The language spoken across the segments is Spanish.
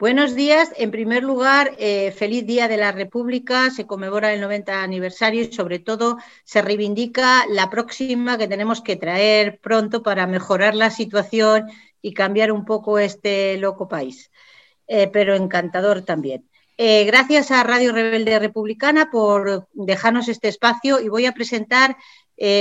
Buenos días. En primer lugar, eh, feliz Día de la República. Se conmemora el 90 aniversario y sobre todo se reivindica la próxima que tenemos que traer pronto para mejorar la situación y cambiar un poco este loco país. Eh, pero encantador también. Eh, gracias a Radio Rebelde Republicana por dejarnos este espacio y voy a presentar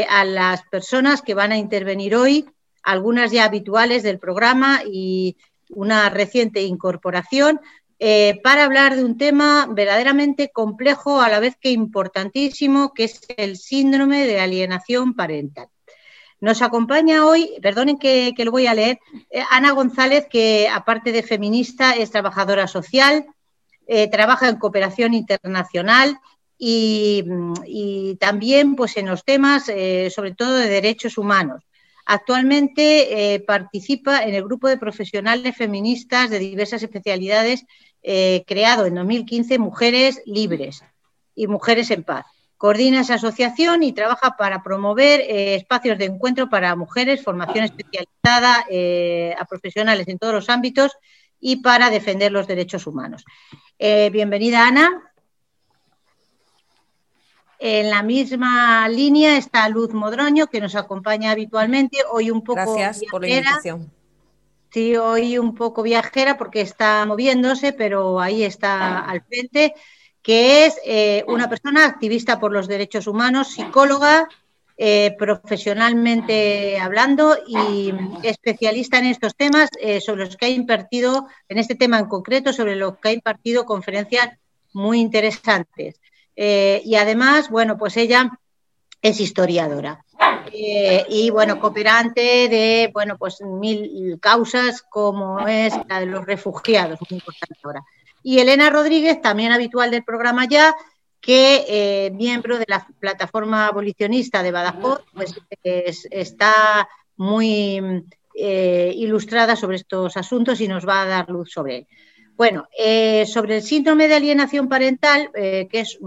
a las personas que van a intervenir hoy, algunas ya habituales del programa y una reciente incorporación, eh, para hablar de un tema verdaderamente complejo a la vez que importantísimo, que es el síndrome de alienación parental. Nos acompaña hoy, perdonen que, lo voy a leer, eh, Ana González, que aparte de feminista es trabajadora social, eh, trabaja en cooperación internacional y, y, también pues, en los temas, sobre todo de derechos humanos. Actualmente eh, participa en el grupo de profesionales feministas de diversas especialidades eh, creado en 2015 Mujeres Libres y Mujeres en Paz. Coordina esa asociación y trabaja para promover eh, espacios de encuentro para mujeres, formación especializada a profesionales en todos los ámbitos y para defender los derechos humanos. bienvenida, Ana. En la misma línea está Luz Modroño, que nos acompaña habitualmente. Hoy un poco Gracias por la invitación. Sí, hoy un poco viajera porque está moviéndose, pero ahí está al frente, que es eh, una persona activista por los derechos humanos, psicóloga, eh, profesionalmente hablando y especialista en estos temas eh, sobre los que ha impartido, en este tema en concreto, sobre los que ha impartido conferencias muy interesantes. Eh, y además, bueno, pues ella es historiadora. Eh, y bueno, cooperante de bueno, pues mil causas como es la de los refugiados, muy importante ahora. Y Elena Rodríguez, también habitual del programa ya, que eh, miembro de la plataforma abolicionista de Badajoz, pues está muy ilustrada sobre estos asuntos y nos va a dar luz sobre él. Bueno, eh, sobre el síndrome de alienación parental, eh, que es,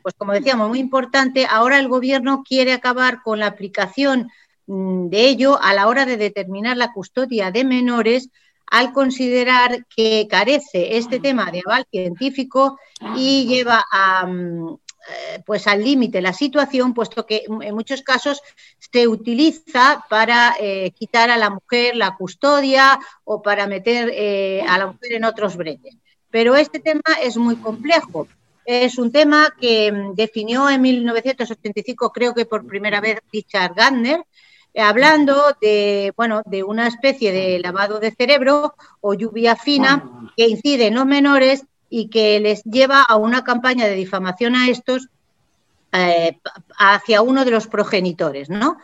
pues como decíamos, muy importante, ahora el Gobierno quiere acabar con la aplicación mm, de ello a la hora de determinar la custodia de menores al considerar que carece este tema de aval científico y lleva a, mm, pues al límite la situación, puesto que en muchos casos se utiliza para eh, quitar a la mujer la custodia o para meter eh, a la mujer en otros bretes. Pero este tema es muy complejo. Es un tema que mm, definió en 1985, creo que por primera vez, Richard Gardner, hablando de, bueno, de una especie de lavado de cerebro o lluvia fina que incide en los menores y que les lleva a una campaña de difamación a estos eh, hacia uno de los progenitores, ¿no?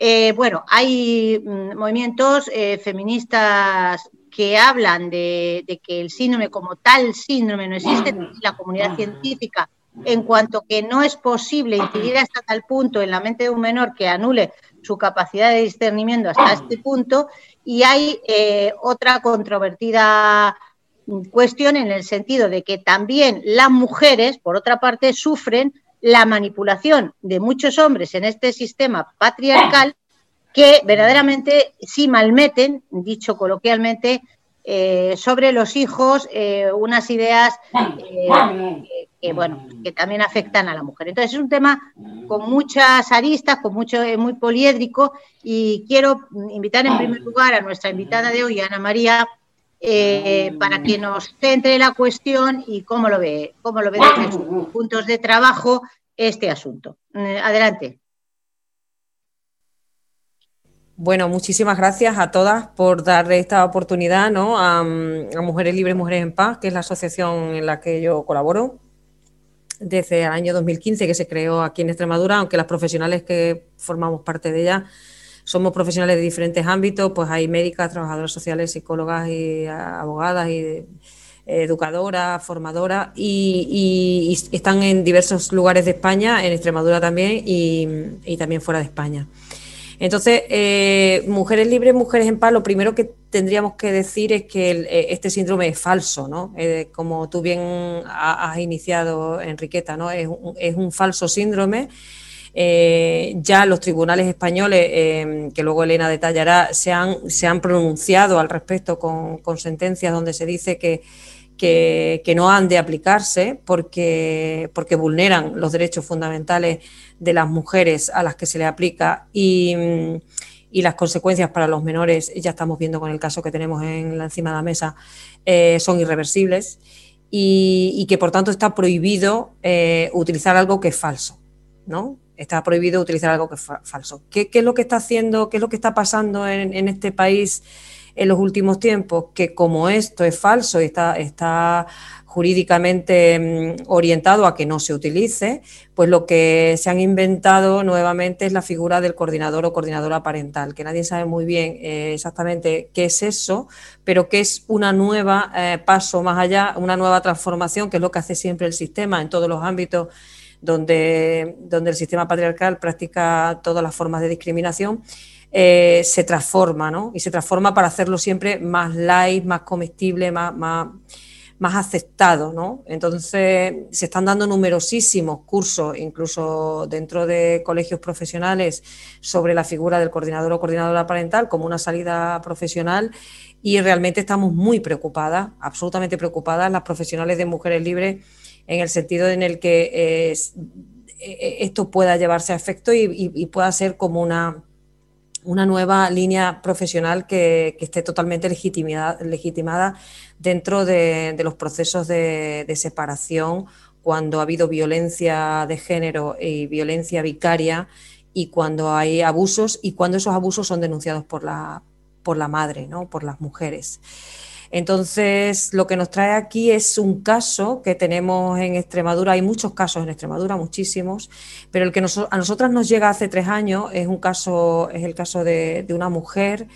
Eh, bueno, hay mm, movimientos eh, feministas que hablan de, que el síndrome como tal síndrome no existe en la comunidad científica en cuanto que no es posible incidir hasta tal punto en la mente de un menor que anule su capacidad de discernimiento hasta este punto y hay otra controvertida cuestión en el sentido de que también las mujeres, por otra parte, sufren la manipulación de muchos hombres en este sistema patriarcal que verdaderamente sí malmeten, dicho coloquialmente, eh, sobre los hijos eh, unas ideas eh, que, bueno, que también afectan a la mujer. Entonces es un tema con muchas aristas, con mucho, muy poliédrico y quiero invitar en primer lugar a nuestra invitada de hoy, Ana María, eh, para que nos centre la cuestión y cómo lo ve, cómo lo ve desde sus puntos de trabajo este asunto. Eh, adelante. Bueno, muchísimas gracias a todas por darle esta oportunidad ¿no? a, Mujeres Libres, Mujeres en Paz, que es la asociación en la que yo colaboro desde el año 2015 que se creó aquí en Extremadura, aunque las profesionales que formamos parte de ella somos profesionales de diferentes ámbitos, pues hay médicas, trabajadoras sociales, psicólogas y abogadas y educadoras, formadoras y, están en diversos lugares de España, en Extremadura también y, también fuera de España. Entonces, eh, Mujeres Libres, Mujeres en Paz, lo primero que tendríamos que decir es que eh, este síndrome es falso, ¿no? Eh, como tú bien has iniciado, Enriqueta, ¿no? Es un, es un falso síndrome eh, ya los tribunales españoles, eh, que luego Elena detallará, se han, se han pronunciado al respecto con, con sentencias donde se dice que, que, no han de aplicarse porque, porque vulneran los derechos fundamentales de las mujeres a las que se le aplica y, y las consecuencias para los menores, ya estamos viendo con el caso que tenemos en la encima de la mesa, eh, son irreversibles y, y, que por tanto está prohibido eh, utilizar algo que es falso, ¿no? Está prohibido utilizar algo que es falso. ¿Qué, ¿Qué, es lo que está haciendo, qué es lo que está pasando en, en, este país en los últimos tiempos? Que como esto es falso y está, está jurídicamente mm, orientado a que no se utilice, pues lo que se han inventado nuevamente es la figura del coordinador o coordinadora parental, que nadie sabe muy bien eh, exactamente qué es eso, pero que es una nueva eh, paso más allá, una nueva transformación, que es lo que hace siempre el sistema en todos los ámbitos donde, donde el sistema patriarcal practica todas las formas de discriminación, eh, se transforma, ¿no? Y se transforma para hacerlo siempre más light, más comestible, más, más, más aceptado, ¿no? Entonces, se están dando numerosísimos cursos, incluso dentro de colegios profesionales, sobre la figura del coordinador o coordinadora parental como una salida profesional y realmente estamos muy preocupadas, absolutamente preocupadas, las profesionales de mujeres libres en el sentido en el que eh, eh, esto pueda llevarse a efecto y, pueda ser como una, una nueva línea profesional que, esté totalmente legitimada dentro de, de los procesos de, de, separación cuando ha habido violencia de género y violencia vicaria y cuando hay abusos y cuando esos abusos son denunciados por la, por la madre, ¿no? por las mujeres. Entonces, lo que nos trae aquí es un caso que tenemos en Extremadura, hay muchos casos en Extremadura, muchísimos, pero el que a nosotras nos llega hace tres años es un caso, es el caso de una mujer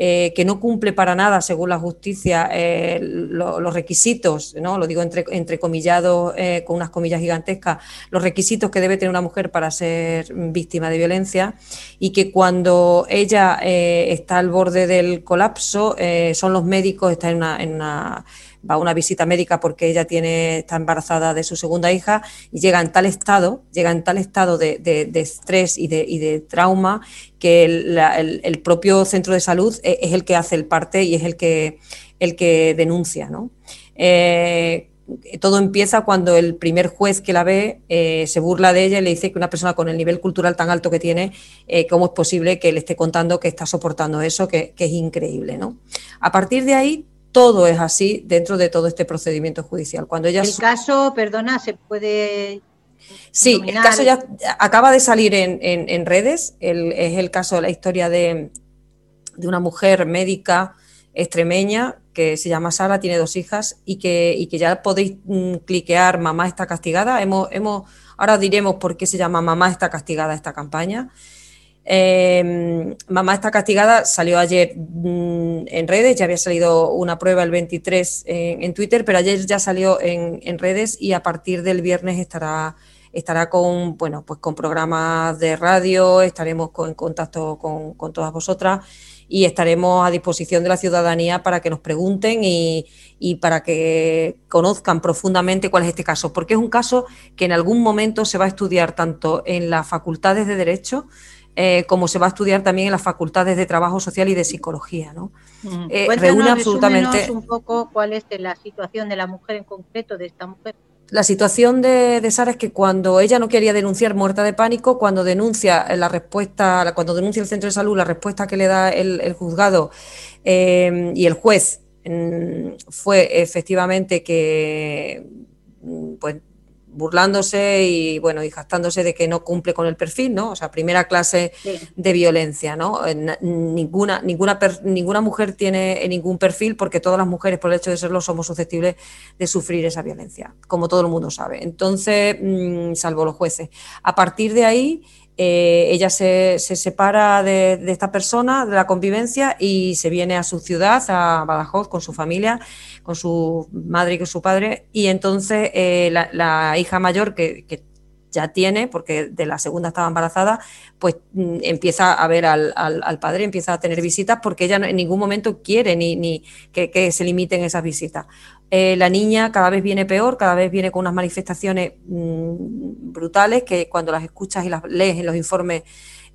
eh, que no cumple para nada, según la justicia, eh, lo, los requisitos, ¿no? lo digo entre, entrecomillados eh, con unas comillas gigantescas, los requisitos que debe tener una mujer para ser víctima de violencia y que cuando ella está al borde del colapso, son los médicos, está en en una va a una visita médica porque ella tiene, está embarazada de su segunda hija y llega en tal estado, llega en tal estado de, de, estrés y de, y de, trauma que el, el, propio centro de salud es, es, el que hace el parte y es el que, el que denuncia. ¿no? Eh, todo empieza cuando el primer juez que la ve eh, se burla de ella y le dice que una persona con el nivel cultural tan alto que tiene, eh, ¿cómo es posible que le esté contando que está soportando eso, que, que es increíble? ¿no? A partir de ahí, todo es así dentro de todo este procedimiento judicial. Cuando ella el caso, perdona, se puede. Sí, dominar. el caso ya acaba de salir en, en, en redes. El, es el caso de la historia de, de, una mujer médica extremeña que se llama Sara, tiene dos hijas y que, y que ya podéis mm, cliquear Mamá está castigada. Hemos, hemos, ahora diremos por qué se llama Mamá está castigada esta campaña. Eh, mamá está castigada, salió ayer mmm, en redes, ya había salido una prueba el 23 en, en Twitter, pero ayer ya salió en, redes y a partir del viernes estará, estará con, bueno, pues con programas de radio, estaremos en contacto con, todas vosotras y estaremos a disposición de la ciudadanía para que nos pregunten y para que conozcan profundamente cuál es este caso, porque es un caso que en algún momento se va a estudiar tanto en las facultades de Derecho, eh, como se va a estudiar también en las facultades de trabajo social y de psicología. ¿no? Mm. Eh, reúne absolutamente. un poco cuál es la situación de la mujer en concreto, de esta mujer. La situación de, de, Sara es que cuando ella no quería denunciar muerta de pánico, cuando denuncia la respuesta, cuando denuncia el centro de salud, la respuesta que le da el, el juzgado eh, y el juez mm, fue efectivamente que mm, pues burlándose y bueno y jactándose de que no cumple con el perfil, ¿no? O sea, primera clase sí. de violencia, ¿no? Ninguna ninguna ninguna mujer tiene ningún perfil porque todas las mujeres por el hecho de serlo somos susceptibles de sufrir esa violencia, como todo el mundo sabe. Entonces, mmm, salvo los jueces. A partir de ahí eh, ella se, se separa de, de, esta persona, de la convivencia, y se viene a su ciudad, a Badajoz, con su familia, con su madre y con su padre, y entonces eh, la, la, hija mayor, que, que ya tiene, porque de la segunda estaba embarazada, pues mm, empieza a ver al, padre, empieza a tener visitas porque ella en ningún momento quiere ni, ni que, se limiten esas visitas. Eh, la niña cada vez viene peor, cada vez viene con unas manifestaciones mm, brutales que cuando las escuchas y las lees en los informes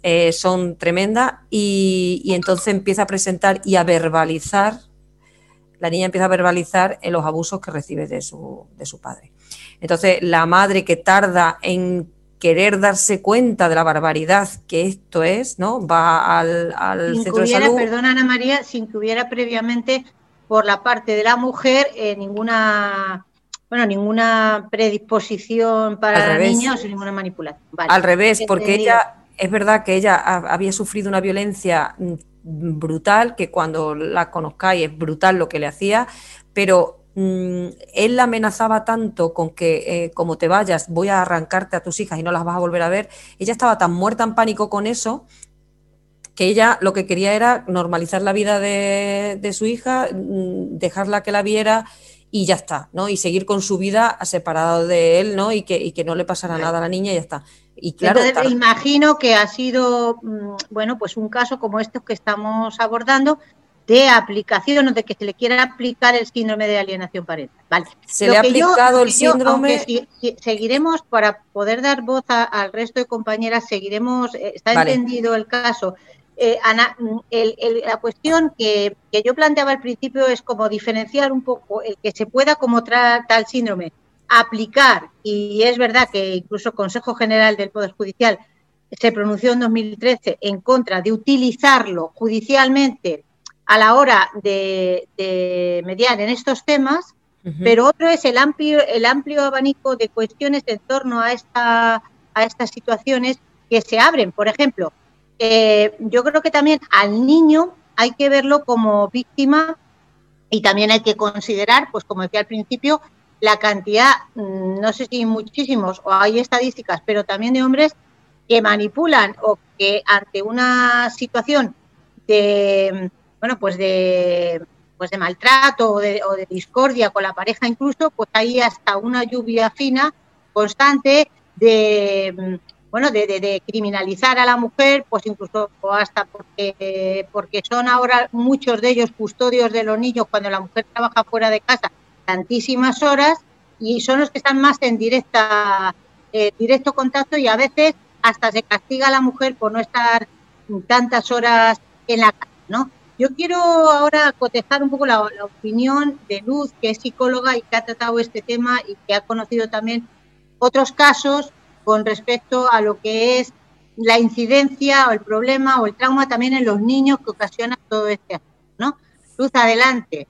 eh, son tremendas y, y entonces empieza a presentar y a verbalizar la niña empieza a verbalizar en los abusos que recibe de su, de su padre. Entonces, la madre que tarda en querer darse cuenta de la barbaridad que esto es, ¿no? Va al, centro de salud. Perdona, Ana María, sin que hubiera previamente por la parte de la mujer eh, ninguna bueno, ninguna predisposición para la niña o ninguna manipulación. Al revés, porque ella, es verdad que ella había sufrido una violencia brutal, que cuando la conozcáis es brutal lo que le hacía, pero mm, él amenazaba tanto con que eh, como te vayas voy a arrancarte a tus hijas y no las vas a volver a ver, ella estaba tan muerta en pánico con eso que ella lo que quería era normalizar la vida de, de su hija, mm, dejarla que la viera y ya está, ¿no? Y seguir con su vida separado de él, ¿no? Y que, y que no le pasara nada a la niña y ya está. Y claro, Entonces, imagino que ha sido, mm, bueno, pues un caso como estos que estamos abordando de aplicación o de que se le quiera aplicar el síndrome de alienación parental. Vale. Se le ha aplicado el síndrome. seguiremos, para poder dar voz al resto de compañeras, seguiremos, eh, está entendido el caso, eh, Ana, mm, la cuestión que, yo planteaba al principio es como diferenciar un poco el que se pueda como tal síndrome aplicar, y es verdad que incluso el Consejo General del Poder Judicial se pronunció en 2013 en contra de utilizarlo judicialmente a la hora de, mediar en estos temas, pero otro es el amplio, el amplio abanico de cuestiones en torno a, esta, a estas situaciones que se abren. Por ejemplo, eh, yo creo que también al niño hay que verlo como víctima y también hay que considerar, pues como decía al principio, la cantidad, mm, no sé si muchísimos o hay estadísticas, pero también de hombres que manipulan o que ante una situación de, bueno, pues de, pues de maltrato o de, o de discordia con la pareja incluso, pues hay hasta una lluvia fina constante de bueno, de, criminalizar a la mujer, pues incluso hasta porque, porque son ahora muchos de ellos custodios de los niños cuando la mujer trabaja fuera de casa tantísimas horas y son los que están más en directa, eh, directo contacto y a veces hasta se castiga a la mujer por no estar tantas horas en la casa, ¿no? Yo quiero ahora cotejar un poco la, la opinión de Luz, que es psicóloga y que ha tratado este tema y que ha conocido también otros casos con respecto a lo que es la incidencia o el problema o el trauma también en los niños que ocasiona todo este ¿no? Luz, adelante.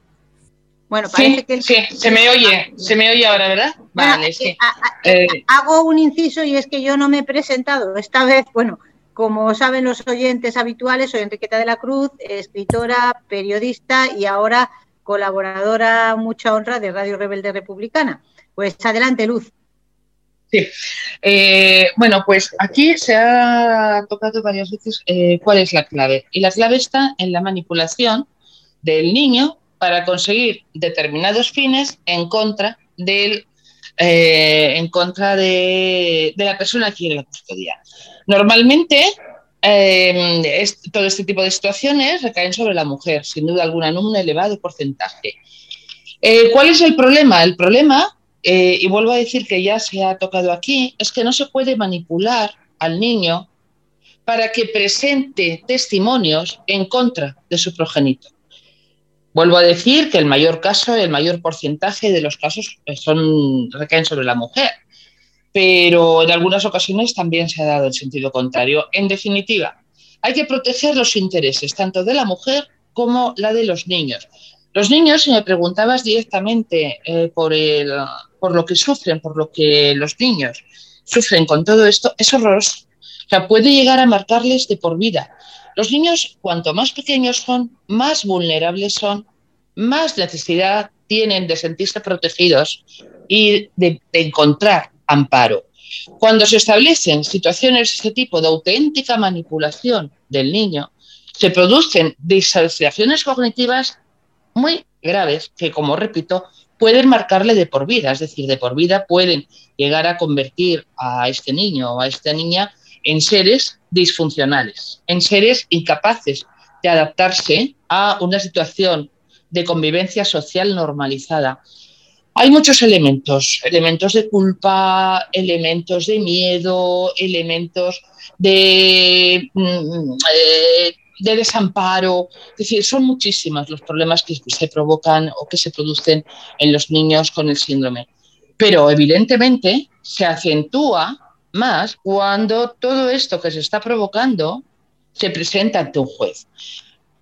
Bueno, parece que sí, se me oye, se me oye ahora, ¿verdad? vale, sí. Eh, hago un inciso y es que yo no me he presentado esta vez, bueno, como saben los oyentes habituales, soy Enriqueta de la Cruz, escritora, periodista y ahora colaboradora, mucha honra de Radio Rebelde Republicana. Pues adelante, Luz. Sí. Eh, bueno, pues aquí se ha tocado varias veces eh, cuál es la clave. Y la clave está en la manipulación del niño para conseguir determinados fines en contra del eh, en contra de, la persona que quiere la custodia. Normalmente todo este tipo de situaciones recaen sobre la mujer, sin duda alguna, en un elevado porcentaje. ¿Cuál es el problema? El problema eh, y vuelvo a decir que ya se ha tocado aquí, es que no se puede manipular al niño para que presente testimonios en contra de su progenitor. Vuelvo a decir que el mayor caso, el mayor porcentaje de los casos son, recaen sobre la mujer, pero en algunas ocasiones también se ha dado el sentido contrario. En definitiva, hay que proteger los intereses tanto de la mujer como la de los niños. Los niños, si me preguntabas directamente eh, por el, por lo que sufren, por lo que los niños sufren con todo esto, es horroroso. O sea, puede llegar a marcarles de por vida. Los niños, cuanto más pequeños son, más vulnerables son, más necesidad tienen de sentirse protegidos y de, encontrar amparo. Cuando se establecen situaciones de este tipo de auténtica manipulación del niño, se producen disociaciones cognitivas muy graves que, como repito, pueden marcarle de por vida, es decir, de por vida pueden llegar a convertir a este niño o a esta niña en seres disfuncionales, en seres incapaces de adaptarse a una situación de convivencia social normalizada. Hay muchos elementos, elementos de culpa, elementos de miedo, elementos de, mm, eh, de desamparo, es decir, son muchísimos los problemas que se provocan o que se producen en los niños con el síndrome. Pero evidentemente se acentúa más cuando todo esto que se está provocando se presenta ante un juez.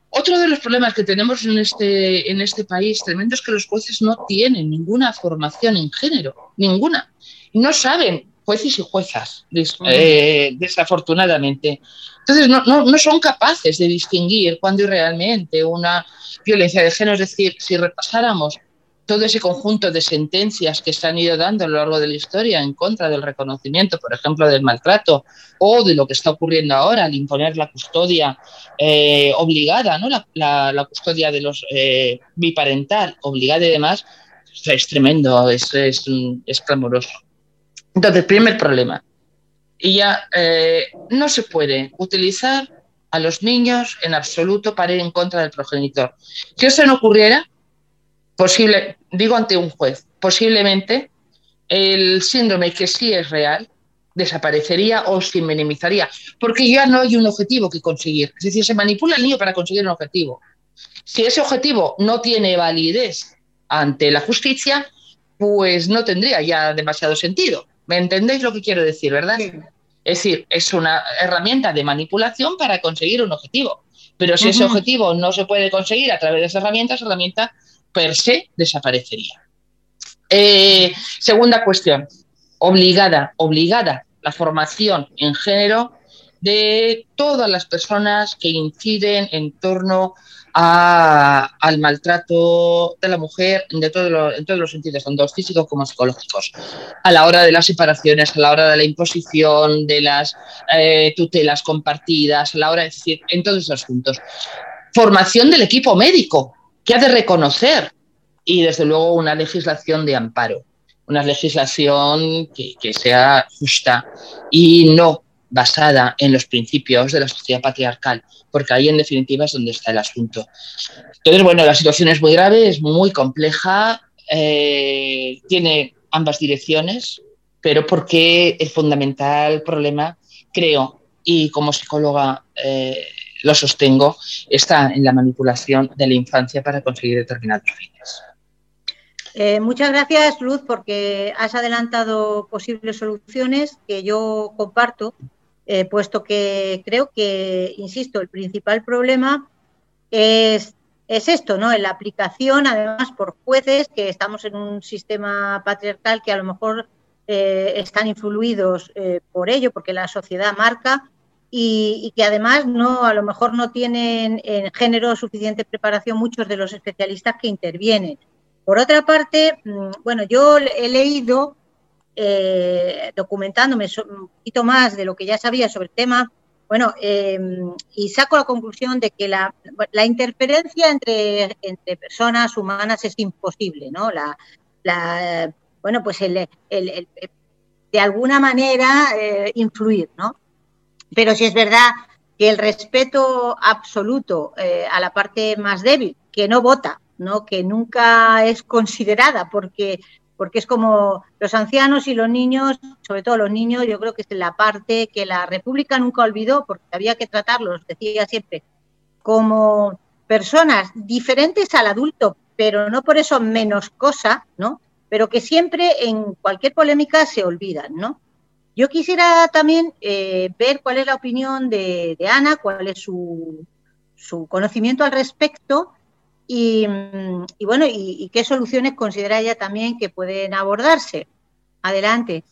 Otro de los problemas que tenemos en este, en este país tremendo es que los jueces no tienen ninguna formación en género, ninguna. No saben, jueces y juezas, eh, desafortunadamente. Entonces, no, no, no, son capaces de distinguir cuándo realmente una violencia de género. Es decir, si repasáramos todo ese conjunto de sentencias que se han ido dando a lo largo de la historia en contra del reconocimiento, por ejemplo, del maltrato o de lo que está ocurriendo ahora al imponer la custodia eh, obligada, ¿no? La, custodia de los eh, biparental obligada y demás, es tremendo, es, es, es clamoroso. Entonces, primer problema. Y ya eh, no se puede utilizar a los niños en absoluto para ir en contra del progenitor. Si eso no ocurriera, posible, digo ante un juez, posiblemente el síndrome que sí es real desaparecería o se minimizaría, porque ya no hay un objetivo que conseguir. Es decir, se manipula el niño para conseguir un objetivo. Si ese objetivo no tiene validez ante la justicia, pues no tendría ya demasiado sentido. ¿Me entendéis lo que quiero decir, verdad? Es decir, es una herramienta de manipulación para conseguir un objetivo. Pero si ese objetivo no se puede conseguir a través de esa herramienta, esa herramienta per se desaparecería. Eh, segunda cuestión, obligada, obligada la formación en género de todas las personas que inciden en torno al maltrato de la mujer de en todos los sentidos, tanto físicos como psicológicos, a la hora de las separaciones, a la hora de la imposición, de las eh, tutelas compartidas, a la hora de decir, en todos esos puntos. Formación del equipo médico, que ha de reconocer y desde luego una legislación de amparo, una legislación que, sea justa y no basada en los principios de la sociedad patriarcal, porque ahí en definitiva es donde está el asunto. Entonces, bueno, la situación es muy grave, es muy compleja, eh, tiene ambas direcciones, pero porque el fundamental problema, creo, y como psicóloga eh, lo sostengo, está en la manipulación de la infancia para conseguir determinados fines. Eh, muchas gracias, Luz, porque has adelantado posibles soluciones que yo comparto, eh, puesto que creo que, insisto, el principal problema es, es, esto, ¿no? En la aplicación, además, por jueces, que estamos en un sistema patriarcal que a lo mejor eh, están influidos por ello, porque la sociedad marca y, que además no a lo mejor no tienen en género suficiente preparación muchos de los especialistas que intervienen. Por otra parte, mm, bueno, yo he leído, eh, documentándome un poquito más de lo que ya sabía sobre el tema, bueno, em, y saco la conclusión de que la, interferencia entre, entre, personas humanas es imposible, ¿no? La, bueno, pues el, de alguna manera eh, influir, ¿no? Pero si es verdad que el respeto absoluto eh, a la parte más débil, que no vota, ¿no? que nunca es considerada, porque, porque es como los ancianos y los niños, sobre todo los niños, yo creo que es la parte que la República nunca olvidó, porque había que tratarlos, decía siempre, como personas diferentes al adulto, pero no por eso menos cosa, ¿no? Pero que siempre en cualquier polémica se olvidan, ¿no? Yo quisiera también eh, ver cuál es la opinión de, Ana, cuál es su, conocimiento al respecto y, bueno, y, qué soluciones considera ella también que pueden abordarse. Adelante.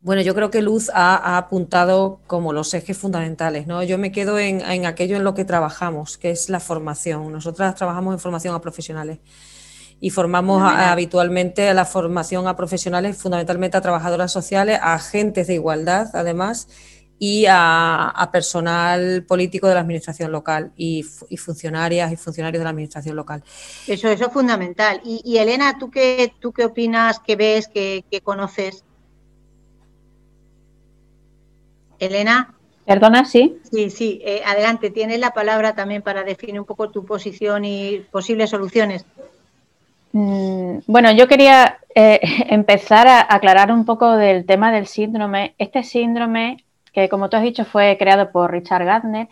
Bueno, yo creo que Luz ha, apuntado como los ejes fundamentales, ¿no? Yo me quedo en, aquello en lo que trabajamos, que es la formación. Nosotras trabajamos en formación a profesionales y formamos habitualmente a la formación a profesionales, fundamentalmente a trabajadoras sociales, a agentes de igualdad, además, y a, personal político de la administración local y, funcionarias y funcionarios de la administración local. Eso, eso es fundamental. Y, Elena, ¿tú qué, ¿tú qué opinas, qué ves, qué, conoces? Elena. Perdona, sí. Sí, sí, eh, adelante, tienes la palabra también para definir un poco tu posición y posibles soluciones. Mm, bueno, yo quería eh, empezar a aclarar un poco del tema del síndrome. Este síndrome que como tú has dicho fue creado por Richard Gardner.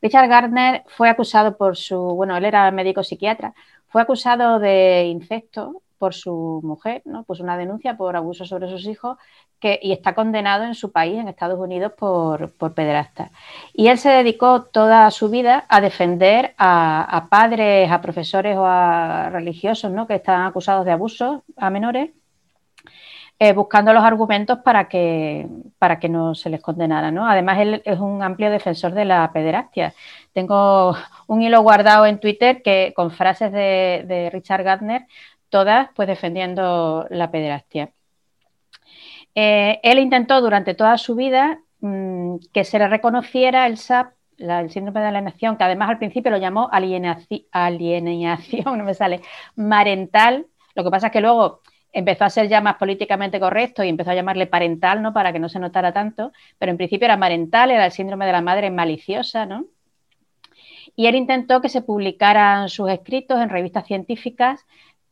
Richard Gardner fue acusado por su, bueno, él era médico psiquiatra, fue acusado de incesto por su mujer, ¿no? Pues una denuncia por abuso sobre sus hijos que, y está condenado en su país, en Estados Unidos, por, por pederasta. Y él se dedicó toda su vida a defender a, padres, a profesores o a religiosos ¿no? que están acusados de abuso a menores eh, buscando los argumentos para que, para que no se les condenara. ¿no? Además, él es un amplio defensor de la pederastia. Tengo un hilo guardado en Twitter que, con frases de, Richard Gardner, todas pues defendiendo la pederastia. Eh, él intentó durante toda su vida mm, que se le reconociera el SAP, el síndrome de alienación, que además al principio lo llamó alienación, no me sale, marental. Lo que pasa es que luego empezó a ser ya más políticamente correcto y empezó a llamarle parental, ¿no? Para que no se notara tanto, pero en principio era parental, era el síndrome de la madre maliciosa, ¿no? Y él intentó que se publicaran sus escritos en revistas científicas,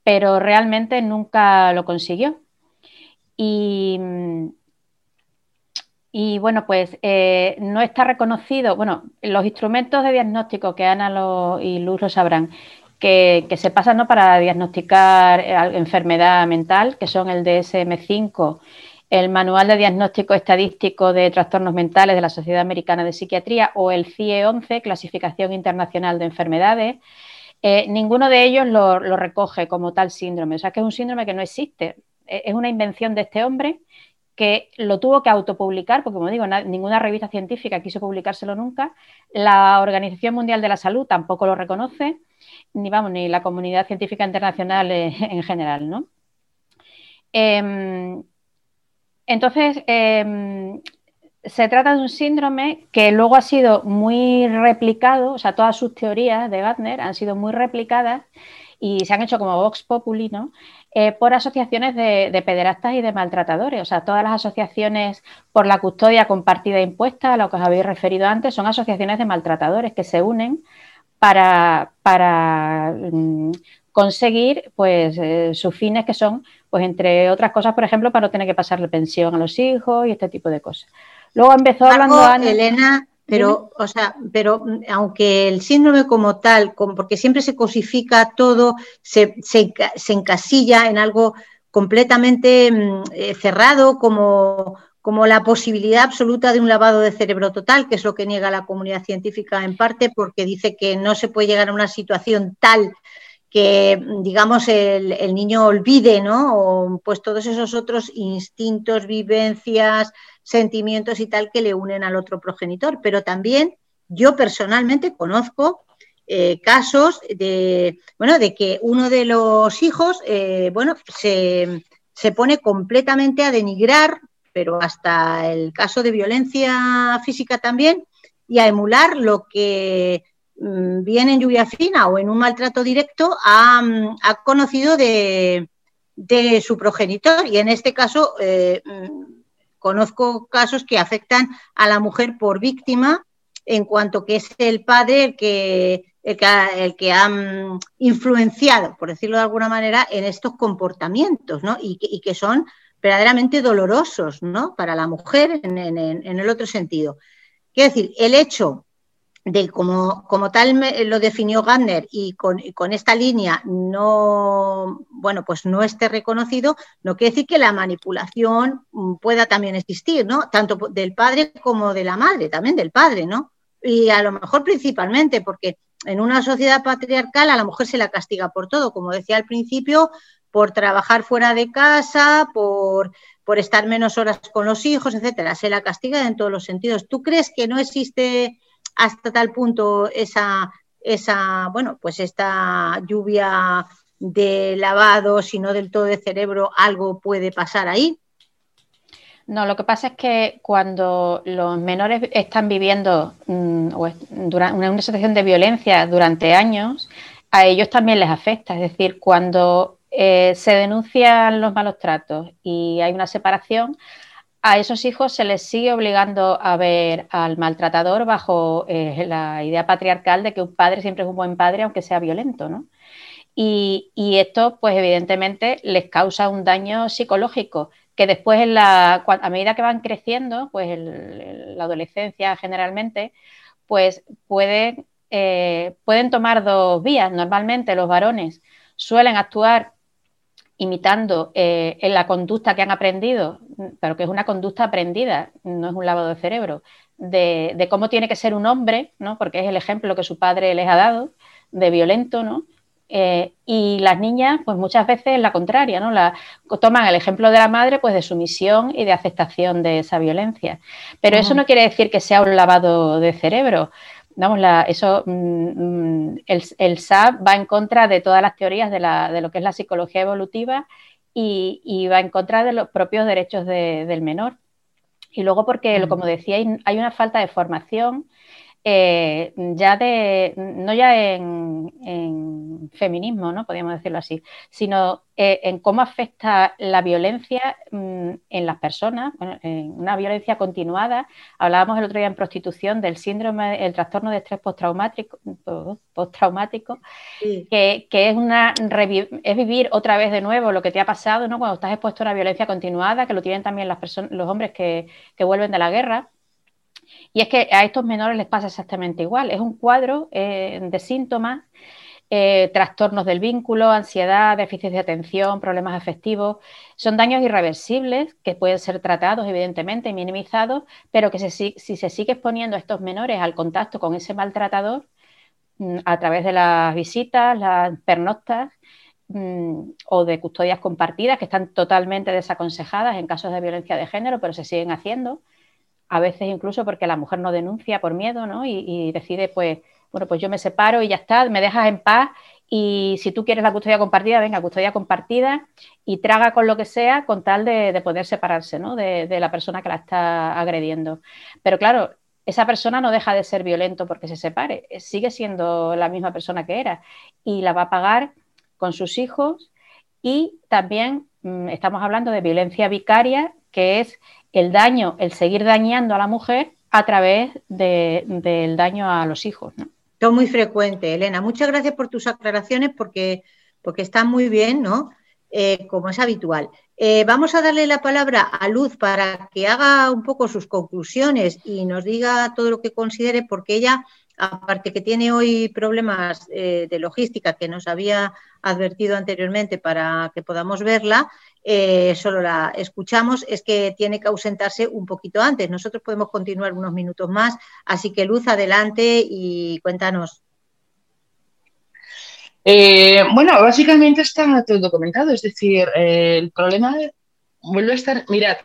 pero realmente nunca lo consiguió. Y, y bueno, pues eh, no está reconocido, bueno, los instrumentos de diagnóstico que Ana y Luz lo sabrán, que, se pasan ¿no? para diagnosticar eh, enfermedad mental, que son el DSM5, el Manual de Diagnóstico Estadístico de Trastornos Mentales de la Sociedad Americana de Psiquiatría o el CIE-11, Clasificación Internacional de Enfermedades. Eh, ninguno de ellos lo, recoge como tal síndrome, o sea que es un síndrome que no existe, e, es una invención de este hombre que lo tuvo que autopublicar, porque como digo, ninguna revista científica quiso publicárselo nunca, la Organización Mundial de la Salud tampoco lo reconoce, ni vamos, ni la comunidad científica internacional eh, en general, ¿no? Em, entonces, em, se trata de un síndrome que luego ha sido muy replicado, o sea, todas sus teorías de Gardner han sido muy replicadas y se han hecho como Vox Populi, ¿no? Eh, por asociaciones de, de, pederastas y de maltratadores. O sea, todas las asociaciones por la custodia compartida e impuesta, a lo que os habéis referido antes, son asociaciones de maltratadores que se unen para, para mm, conseguir pues eh, sus fines que son, pues entre otras cosas, por ejemplo, para no tener que pasarle pensión a los hijos y este tipo de cosas. Luego empezó hablando Ana. Elena, pero, o sea, pero mm, aunque el síndrome como tal, como porque siempre se cosifica todo, se, se, se encasilla en algo completamente mm, eh, cerrado, como, como la posibilidad absoluta de un lavado de cerebro total, que es lo que niega la comunidad científica en parte, porque dice que no se puede llegar a una situación tal que, digamos, el, niño olvide, ¿no? O, pues todos esos otros instintos, vivencias, sentimientos y tal que le unen al otro progenitor. Pero también yo personalmente conozco eh, casos de, bueno, de que uno de los hijos, eh, bueno, se, se pone completamente a denigrar pero hasta el caso de violencia física también, y a emular lo que mm, viene en lluvia fina o en un maltrato directo ha, mm, conocido de, su progenitor. Y en este caso eh, mm, conozco casos que afectan a la mujer por víctima en cuanto que es el padre el que, el ha, influenciado, por decirlo de alguna manera, en estos comportamientos, ¿no? y que son verdaderamente dolorosos ¿no? para la mujer en, el otro sentido. Quiero decir, el hecho de como, como tal lo definió Gardner y con, con, esta línea no, bueno, pues no esté reconocido, no quiere decir que la manipulación pueda también existir, ¿no? Tanto del padre como de la madre, también del padre, ¿no? Y a lo mejor principalmente porque en una sociedad patriarcal a la mujer se la castiga por todo, como decía al principio, por trabajar fuera de casa, por, por estar menos horas con los hijos, etcétera. Se la castiga en todos los sentidos. ¿Tú crees que no existe hasta tal punto esa, esa bueno, pues esta lluvia de lavado, sino del todo de cerebro, algo puede pasar ahí? No, lo que pasa es que cuando los menores están viviendo mm, una situación de violencia durante años, a ellos también les afecta. Es decir, cuando eh, se denuncian los malos tratos y hay una separación, a esos hijos se les sigue obligando a ver al maltratador bajo eh, la idea patriarcal de que un padre siempre es un buen padre aunque sea violento, ¿no? Y, esto, pues evidentemente, les causa un daño psicológico que después, a medida que van creciendo, pues la adolescencia generalmente, pues pueden, eh, pueden tomar dos vías. Normalmente los varones suelen actuar imitando eh, en la conducta que han aprendido, pero que es una conducta aprendida, no es un lavado de cerebro, de, de, cómo tiene que ser un hombre, ¿no? porque es el ejemplo que su padre les ha dado, de violento, ¿no? Eh, y las niñas, pues muchas veces la contraria, ¿no? La, toman el ejemplo de la madre, pues de sumisión y de aceptación de esa violencia. Pero eso no quiere decir que sea un lavado de cerebro. Vamos, la, eso, mm, mm, el, el, SAP va en contra de todas las teorías de, la, de lo que es la psicología evolutiva y, va en contra de los propios derechos del menor. Y luego porque, como decía, hay una falta de formación eh, ya de, no ya en, feminismo, ¿no? Podríamos decirlo así, sino eh, en cómo afecta la violencia mm, en las personas, en una violencia continuada. Hablábamos el otro día en prostitución del síndrome, el trastorno de estrés postraumático, postraumático que, es, una, es vivir otra vez de nuevo lo que te ha pasado, ¿no? Cuando estás expuesto a una violencia continuada, que lo tienen también las personas, los hombres que, que vuelven de la guerra y es que a estos menores les pasa exactamente igual. Es un cuadro eh, de síntomas, eh, trastornos del vínculo, ansiedad, déficit de atención, problemas afectivos. Son daños irreversibles que pueden ser tratados, evidentemente, y minimizados, pero que si se sigue exponiendo a estos menores al contacto con ese maltratador mm, a través de las visitas, las pernoctas, mm, o de custodias compartidas que están totalmente desaconsejadas en casos de violencia de género, pero se siguen haciendo a veces incluso porque la mujer no denuncia por miedo, ¿no? Y, decide, pues, bueno, pues yo me separo y ya está, me dejas en paz y si tú quieres la custodia compartida, venga, custodia compartida y traga con lo que sea con tal de, poder separarse, ¿no? De, la persona que la está agrediendo. Pero claro, esa persona no deja de ser violento porque se separe, sigue siendo la misma persona que era y la va a pagar con sus hijos y también mm, estamos hablando de violencia vicaria, que es el daño, el seguir dañando a la mujer a través del daño a los hijos. ¿no? Esto es muy frecuente, Elena. Muchas gracias por tus aclaraciones porque, porque están muy bien, ¿no? Eh, como es habitual. Eh, vamos a darle la palabra a Luz para que haga un poco sus conclusiones y nos diga todo lo que considere, porque ella, aparte que tiene hoy problemas eh, de logística que nos había advertido anteriormente para que podamos verla, eh, solo la escuchamos, es que tiene que ausentarse un poquito antes. Nosotros podemos continuar unos minutos más, así que Luz, adelante y cuéntanos. Eh, bueno, básicamente está todo documentado, es decir, el problema vuelve a estar, mirad,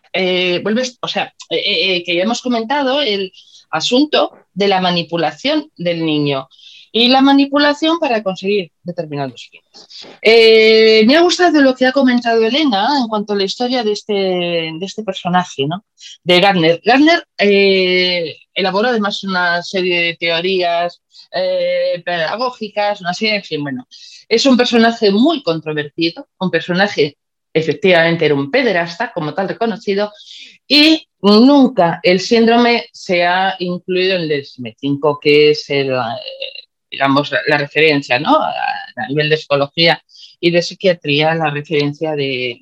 vuelve, o sea, que ya hemos comentado el asunto de la manipulación del niño y la manipulación para conseguir determinados fines. Eh, me ha gustado lo que ha comentado Elena en cuanto a la historia de este, de este personaje, ¿no? de Gardner. Gardner eh, elaboró además una serie de teorías eh, pedagógicas, una serie, en fin, bueno, es un personaje muy controvertido, un personaje efectivamente era un pederasta, como tal reconocido, y nunca el síndrome se ha incluido en el DSM-5, que es el, digamos, la, referencia, ¿no? A, nivel de psicología y de psiquiatría, la referencia de,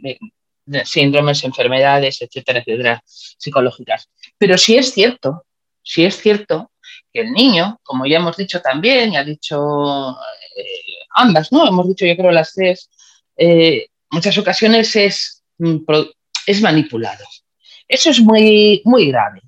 síndromes, enfermedades, etcétera, etcétera, psicológicas. Pero sí es cierto, sí es cierto que el niño, como ya hemos dicho también, y ha dicho eh, ambas, ¿no? Hemos dicho, yo creo, las tres, eh, muchas ocasiones es, mm, es manipulado. Eso es muy, muy grave.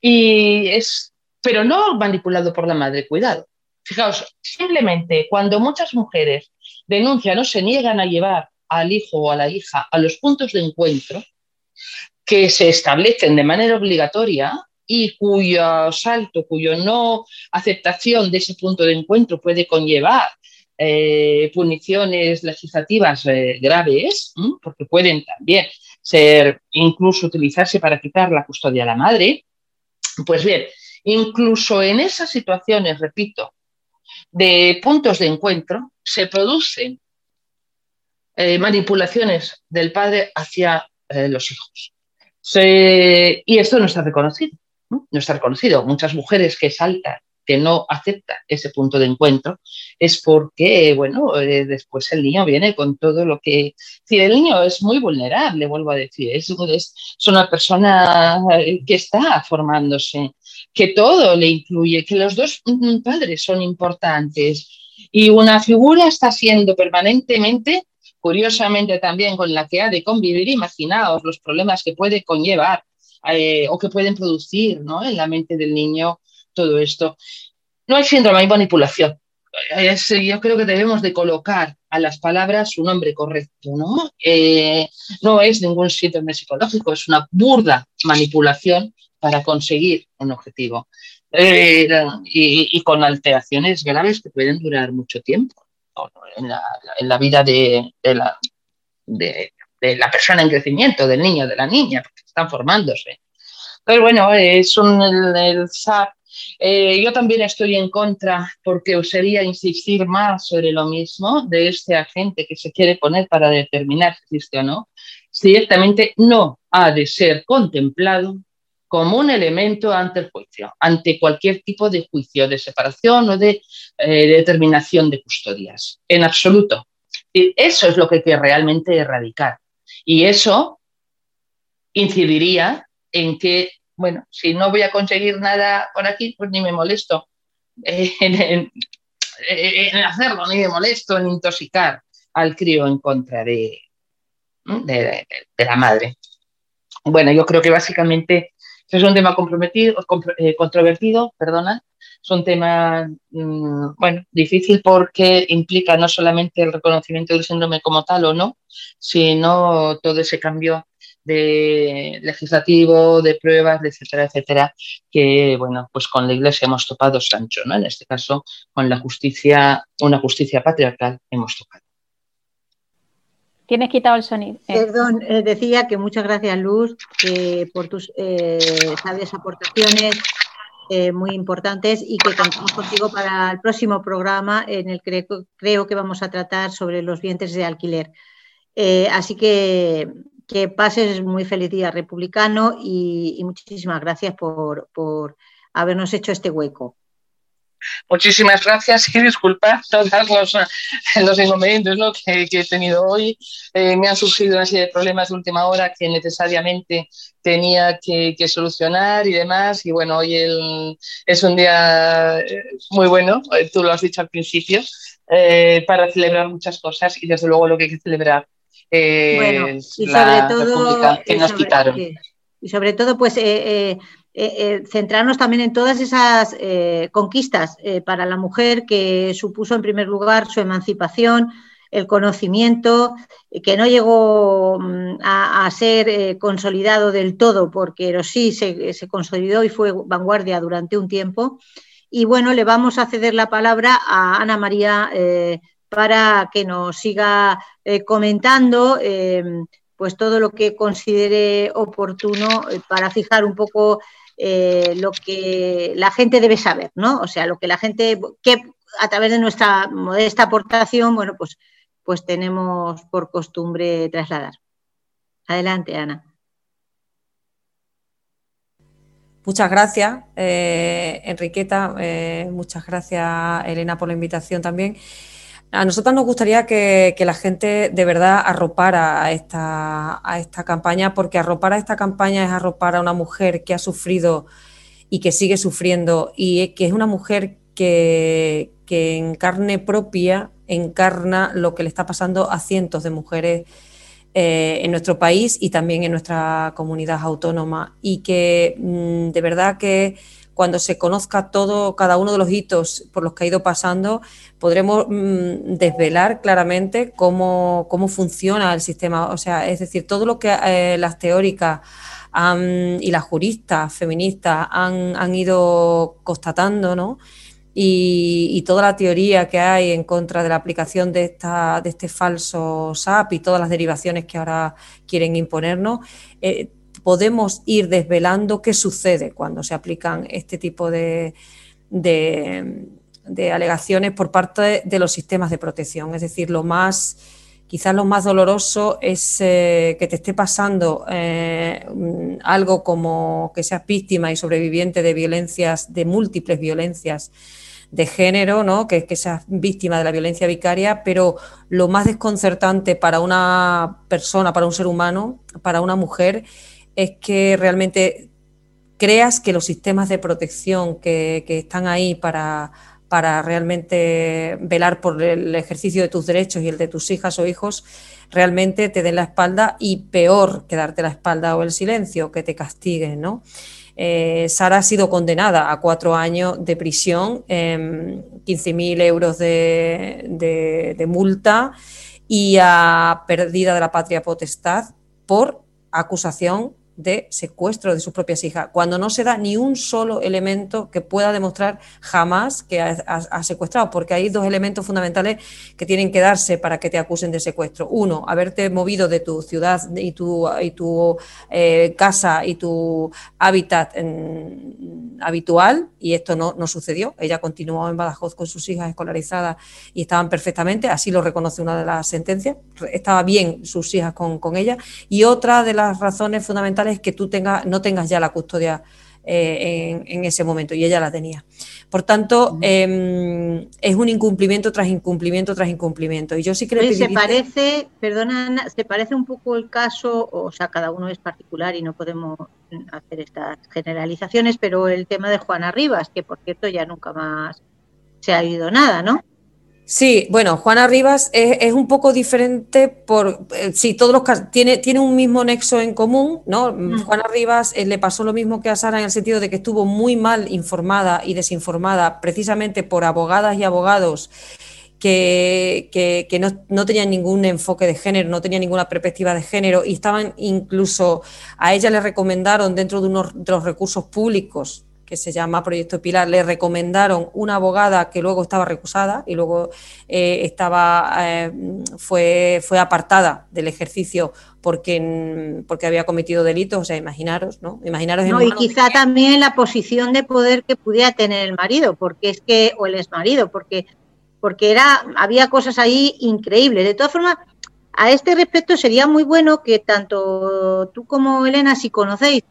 Y es, pero no manipulado por la madre, cuidado. Fijaos, simplemente cuando muchas mujeres denuncian o se niegan a llevar al hijo o a la hija a los puntos de encuentro que se establecen de manera obligatoria y cuyo salto, cuyo no aceptación de ese punto de encuentro puede conllevar eh, puniciones legislativas eh, graves, porque pueden también ser incluso utilizarse para quitar la custodia a la madre. Pues bien, incluso en esas situaciones, repito, de puntos de encuentro, se producen eh, manipulaciones del padre hacia los hijos. y esto no está reconocido. ¿no? está reconocido. Muchas mujeres que saltan que no acepta ese punto de encuentro es porque, bueno, eh, después el niño viene con todo lo que... Si el niño es muy vulnerable, vuelvo a decir, es, es, una persona que está formándose, que todo le incluye, que los dos padres son importantes y una figura está siendo permanentemente, curiosamente también con la que ha de convivir, imaginaos los problemas que puede conllevar eh, o que pueden producir ¿no? en la mente del niño todo esto. No hay síndrome, hay manipulación. Yo creo que debemos de colocar a las palabras su nombre correcto, ¿no? Eh, no es ningún síndrome psicológico, es una burda manipulación para conseguir un objetivo. Eh, y, con alteraciones graves que pueden durar mucho tiempo en la, vida de, la, de, la persona en crecimiento, del niño, de la niña, porque están formándose. Pero bueno, es un, el, SAP eh, yo también estoy en contra porque sería insistir más sobre lo mismo de este agente que se quiere poner para determinar si existe o no. Ciertamente no ha de ser contemplado como un elemento ante el juicio, ante cualquier tipo de juicio de separación o de eh, determinación de custodias. En absoluto. Eso es lo que hay que realmente erradicar. Y eso incidiría en que bueno, si no voy a conseguir nada por aquí, pues ni me molesto. En, hacerlo, ni me molesto en intoxicar al crío en contra de, de, la madre. Bueno, yo creo que básicamente es un tema comprometido, eh, controvertido, perdona, es un tema, mm, bueno, difícil porque implica no solamente el reconocimiento del síndrome como tal o no, sino todo ese cambio de legislativo, de pruebas, etcétera, etcétera, que bueno, pues con la Iglesia hemos topado Sancho, ¿no? En este caso, con la justicia, una justicia patriarcal hemos tocado. Tienes quitado el sonido. Eh. Perdón, eh, decía que muchas gracias, Luz, por tus eh, sabias aportaciones muy importantes y que contamos contigo para el próximo programa en el que creo que vamos a tratar sobre los vientres de alquiler. así que que pases muy feliz día republicano y, muchísimas gracias por, habernos hecho este hueco. Muchísimas gracias y disculpad todos los, los inconvenientes que, he tenido hoy. Eh, me han surgido una serie de problemas de última hora que necesariamente tenía que, solucionar y demás. Y bueno, hoy es un día eh, muy bueno, eh, tú lo has dicho al principio, para celebrar muchas cosas y desde luego lo que hay que celebrar bueno, y sobre todo, que nos quitaron. Y sobre todo, pues eh, eh, eh, centrarnos también en todas esas conquistas para la mujer que supuso en primer lugar su emancipación, el conocimiento, que no llegó mm, a, ser consolidado del todo, porque sí se, se, consolidó y fue vanguardia durante un tiempo. Y bueno, le vamos a ceder la palabra a Ana María para que nos siga eh, comentando eh, pues todo lo que considere oportuno eh, para fijar un poco lo que la gente debe saber, ¿no? O sea, lo que la gente, que a través de nuestra modesta aportación, bueno, pues, pues tenemos por costumbre trasladar. Adelante, Ana. Muchas gracias, Enriqueta. muchas gracias, Elena, por la invitación también. A nosotros nos gustaría que, la gente de verdad arropara a esta, a esta campaña, porque arropar a esta campaña es arropar a una mujer que ha sufrido y que sigue sufriendo y que es una mujer que, en carne propia encarna lo que le está pasando a cientos de mujeres eh, en nuestro país y también en nuestra comunidad autónoma y que mm, de verdad que cuando se conozca todo, cada uno de los hitos por los que ha ido pasando, podremos mm, desvelar claramente cómo, funciona el sistema. O sea, es decir, todo lo que eh, las teóricas y las juristas feministas han, ido constatando, ¿no? y, toda la teoría que hay en contra de la aplicación de, esta, de este falso SAP y todas las derivaciones que ahora quieren imponernos, eh, podemos ir desvelando qué sucede cuando se aplican este tipo de, de, alegaciones por parte de los sistemas de protección. Es decir, lo más, quizás lo más doloroso es eh, que te esté pasando eh, algo como que seas víctima y sobreviviente de violencias, de múltiples violencias de género, ¿no? que, que seas víctima de la violencia vicaria, pero lo más desconcertante para una persona, para un ser humano, para una mujer, es que realmente creas que los sistemas de protección que, están ahí para, para realmente velar por el ejercicio de tus derechos y el de tus hijas o hijos, realmente te den la espalda y peor que darte la espalda o el silencio, que te castiguen, ¿no? Eh, Sara ha sido condenada a cuatro años de prisión, 15.000 em, euros de, de multa y a pérdida de la patria potestad por acusación de secuestro de sus propias hijas, cuando no se da ni un solo elemento que pueda demostrar jamás que ha, secuestrado, porque hay dos elementos fundamentales que tienen que darse para que te acusen de secuestro. Uno, haberte movido de tu ciudad y tu, y tu eh, casa y tu hábitat habitual, y esto no, no sucedió. Ella continuó en Badajoz con sus hijas escolarizadas y estaban perfectamente, así lo reconoce una de las sentencias, estaba bien sus hijas con, con ella. Y otra de las razones fundamentales es que tú tengas, no tengas ya la custodia eh, en, ese momento y ella la tenía. Por tanto, em, es un incumplimiento tras incumplimiento tras incumplimiento. Y yo sí que le Se parece, perdona, se parece un poco el caso, o sea, cada uno es particular y no podemos hacer estas generalizaciones, pero el tema de Juana Rivas, que por cierto ya nunca más se ha ido nada, ¿no? Sí, bueno, Juana Rivas es, un poco diferente por, eh, sí, todos los casos, tiene, tiene un mismo nexo en común, ¿no? Mm. Juana Rivas eh, le pasó lo mismo que a Sara en el sentido de que estuvo muy mal informada y desinformada precisamente por abogadas y abogados que, que, no, no, tenían ningún enfoque de género, no tenían ninguna perspectiva de género y estaban incluso, a ella le recomendaron dentro de unos de los recursos públicos que se llama Proyecto Pilar, le recomendaron una abogada que luego estaba recusada y luego eh, estaba, eh, fue, fue apartada del ejercicio porque, porque había cometido delitos, o sea, imaginaros, ¿no? Imaginaros no, y quizá también la posición de poder que pudiera tener el marido, porque es que, o el exmarido, porque, porque era, había cosas ahí increíbles. De todas formas, a este respecto sería muy bueno que tanto tú como Elena, si conocéis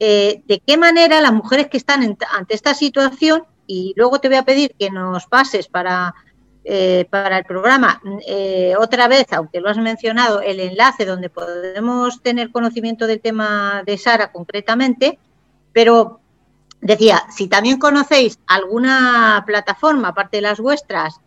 eh, de qué manera las mujeres que están ante esta situación, y luego te voy a pedir que nos pases para, eh, para el programa eh, otra vez, aunque lo has mencionado, el enlace donde podemos tener conocimiento del tema de Sara concretamente, pero decía, si también conocéis alguna plataforma, aparte de las vuestras,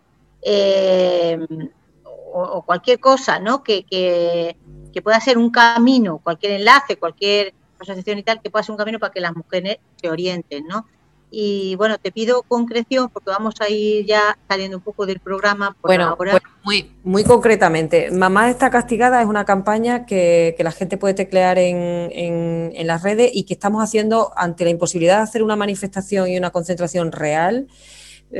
o, cualquier cosa, ¿no? Que, que, que, pueda ser un camino, cualquier enlace, cualquier asociación y tal, que pueda ser un camino para que las mujeres se orienten, ¿no? Y bueno, te pido concreción porque vamos a ir ya saliendo un poco del programa. bueno, muy, muy concretamente, Mamá está castigada es una campaña que, la gente puede teclear en, en, en las redes y que estamos haciendo ante la imposibilidad de hacer una manifestación y una concentración real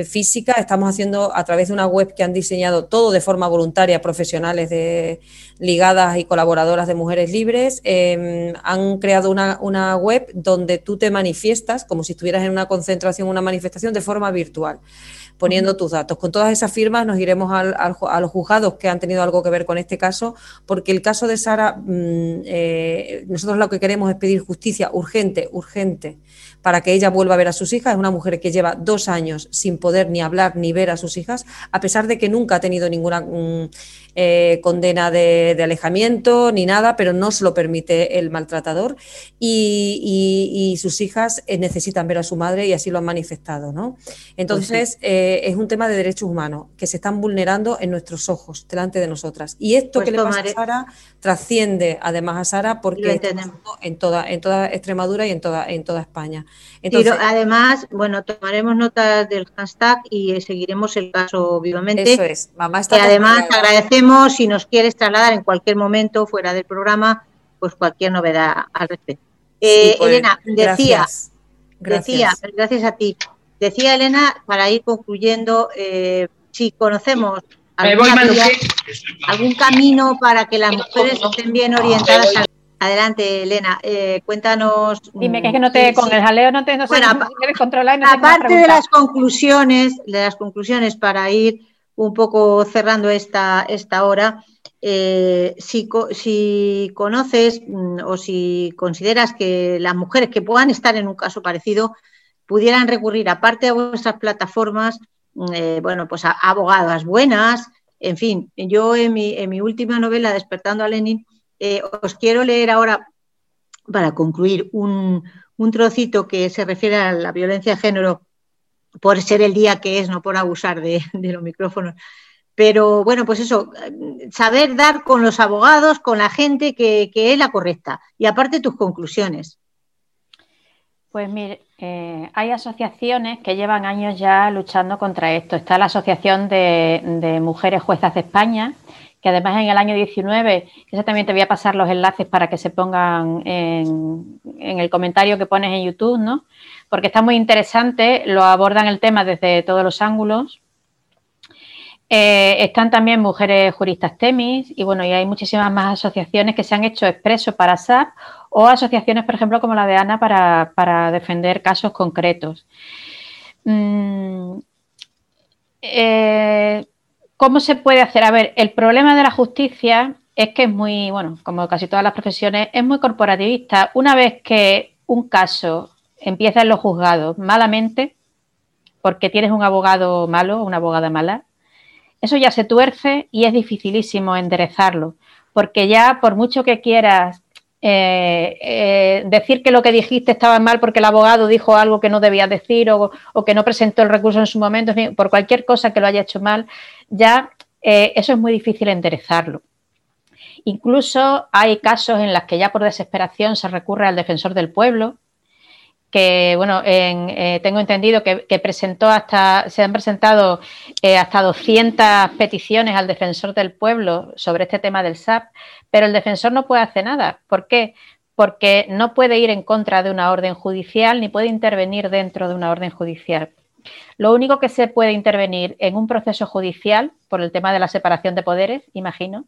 física, estamos haciendo a través de una web que han diseñado todo de forma voluntaria, profesionales de, ligadas y colaboradoras de Mujeres Libres, em, han creado una, una, web donde tú te manifiestas como si estuvieras en una concentración, una manifestación de forma virtual poniendo tus datos. Con todas esas firmas nos iremos al, a los juzgados que han tenido algo que ver con este caso, porque el caso de Sara, mm, eh, nosotros lo que queremos es pedir justicia urgente, urgente, para que ella vuelva a ver a sus hijas. Es una mujer que lleva dos años sin poder ni hablar ni ver a sus hijas, a pesar de que nunca ha tenido ninguna mm, eh, condena de, alejamiento ni nada, pero no se lo permite el maltratador y, sus hijas eh, necesitan ver a su madre y así lo han manifestado. ¿no? Entonces, pues eh, es un tema de derechos humanos que se están vulnerando en nuestros ojos, delante de nosotras. Y esto pues que le pasa a Sara trasciende además a Sara porque en toda, en toda Extremadura y en toda, en toda España. Entonces, además, bueno, tomaremos nota del hashtag y seguiremos el caso vivamente. Eso es, mamá está. Y además agradecemos si nos quieres trasladar en cualquier momento fuera del programa, pues cualquier novedad al respecto. Eh, pues, Elena, decía, gracias. decía, gracias a ti. Decía Elena, para ir concluyendo, eh, si conocemos algún camino para que las mujeres estén bien orientadas. Adelante, Elena, eh, cuéntanos. Dime que es que no te, con el jaleo no te, no bueno, controlar. No aparte de las conclusiones, de las conclusiones para ir un poco cerrando esta, esta hora, eh, si, conoces mm, o si consideras que las mujeres que puedan estar en un caso parecido pudieran recurrir, aparte de vuestras plataformas, mm, eh, bueno, pues a, abogadas buenas, en fin, yo en mi, en mi última novela, Despertando a Lenin, eh, os quiero leer ahora, para concluir, un, trocito que se refiere a la violencia de género por ser el día que es, no por abusar de, los micrófonos. Pero bueno, pues eso, saber dar con los abogados, con la gente que, es la correcta. Y aparte tus conclusiones. Pues mire, eh, hay asociaciones que llevan años ya luchando contra esto. Está la Asociación de, Mujeres Juezas de España, que además en el año 19, que también te voy a pasar los enlaces para que se pongan en, el comentario que pones en YouTube, ¿no? Porque está muy interesante, lo abordan el tema desde todos los ángulos. Eh, están también mujeres juristas TEMIS y bueno, y hay muchísimas más asociaciones que se han hecho expreso para SAP o asociaciones, por ejemplo, como la de Ana para, defender casos concretos. Mm, eh, ¿Cómo se puede hacer? A ver, el problema de la justicia es que es muy, bueno, como casi todas las profesiones, es muy corporativista. Una vez que un caso empieza en los juzgados malamente, porque tienes un abogado malo o una abogada mala, eso ya se tuerce y es dificilísimo enderezarlo, porque ya por mucho que quieras eh, eh, decir que lo que dijiste estaba mal porque el abogado dijo algo que no debía decir o, que no presentó el recurso en su momento, por cualquier cosa que lo haya hecho mal, ya eh, eso es muy difícil enderezarlo. Incluso hay casos en los que ya por desesperación se recurre al defensor del pueblo, que bueno, eh, tengo entendido que, presentó hasta, se han presentado eh, hasta 200 peticiones al defensor del pueblo sobre este tema del SAP, pero el defensor no puede hacer nada. ¿Por qué? Porque no puede ir en contra de una orden judicial ni puede intervenir dentro de una orden judicial. Lo único que se puede intervenir en un proceso judicial, por el tema de la separación de poderes, imagino,